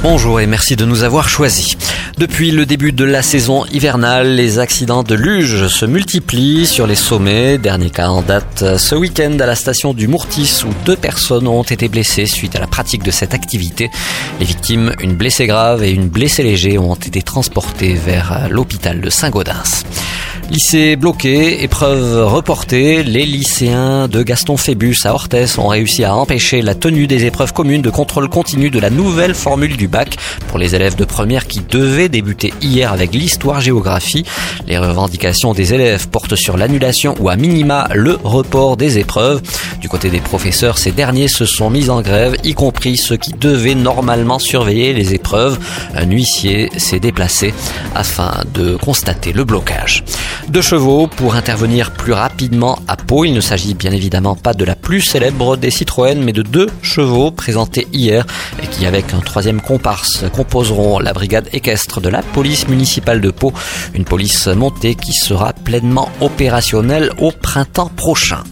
Bonjour et merci de nous avoir choisis. Depuis le début de la saison hivernale, les accidents de luge se multiplient sur les sommets. Dernier cas en date ce week-end à la station du Mourtis où deux personnes ont été blessées suite à la pratique de cette activité. Les victimes, une blessée grave et une blessée léger, ont été transportées vers l'hôpital de Saint-Gaudens. Lycée bloqué, épreuve reportée, les lycéens de Gaston Phébus à Orthès ont réussi à empêcher la tenue des épreuves communes de contrôle continu de la nouvelle formule du bac pour les élèves de première qui devaient débuter hier avec l'histoire-géographie. Les revendications des élèves portent sur l'annulation ou à minima le report des épreuves. Côté des professeurs, ces derniers se sont mis en grève, y compris ceux qui devaient normalement surveiller les épreuves. Un huissier s'est déplacé afin de constater le blocage. Deux chevaux pour intervenir plus rapidement à Pau. Il ne s'agit bien évidemment pas de la plus célèbre des Citroën, mais de deux chevaux présentés hier et qui, avec un troisième comparse, composeront la brigade équestre de la police municipale de Pau. Une police montée qui sera pleinement opérationnelle au printemps prochain.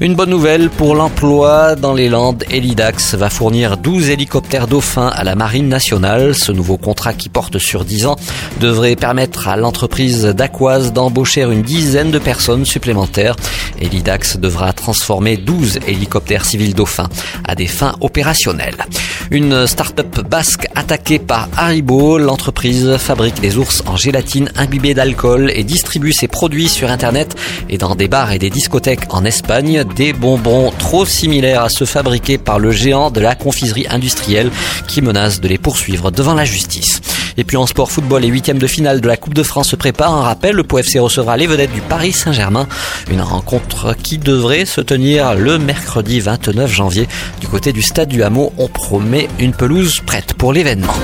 Une bonne nouvelle pour l'emploi dans les Landes. Elidax va fournir 12 hélicoptères dauphins à la Marine nationale. Ce nouveau contrat qui porte sur 10 ans devrait permettre à l'entreprise d'Aquoise d'embaucher une dizaine de personnes supplémentaires. Elidax devra transformer 12 hélicoptères civils dauphins à des fins opérationnelles. Une start-up basque attaquée par Haribo, l'entreprise fabrique des ours en gélatine imbibée d'alcool et distribue ses produits sur internet et dans des bars et des discothèques en Espagne des bonbons trop similaires à ceux fabriqués par le géant de la confiserie industrielle qui menace de les poursuivre devant la justice. Et puis en sport football, les huitièmes de finale de la Coupe de France se préparent. Un rappel, le POFC recevra les vedettes du Paris Saint-Germain. Une rencontre qui devrait se tenir le mercredi 29 janvier. Du côté du stade du Hameau, on promet une pelouse prête pour l'événement.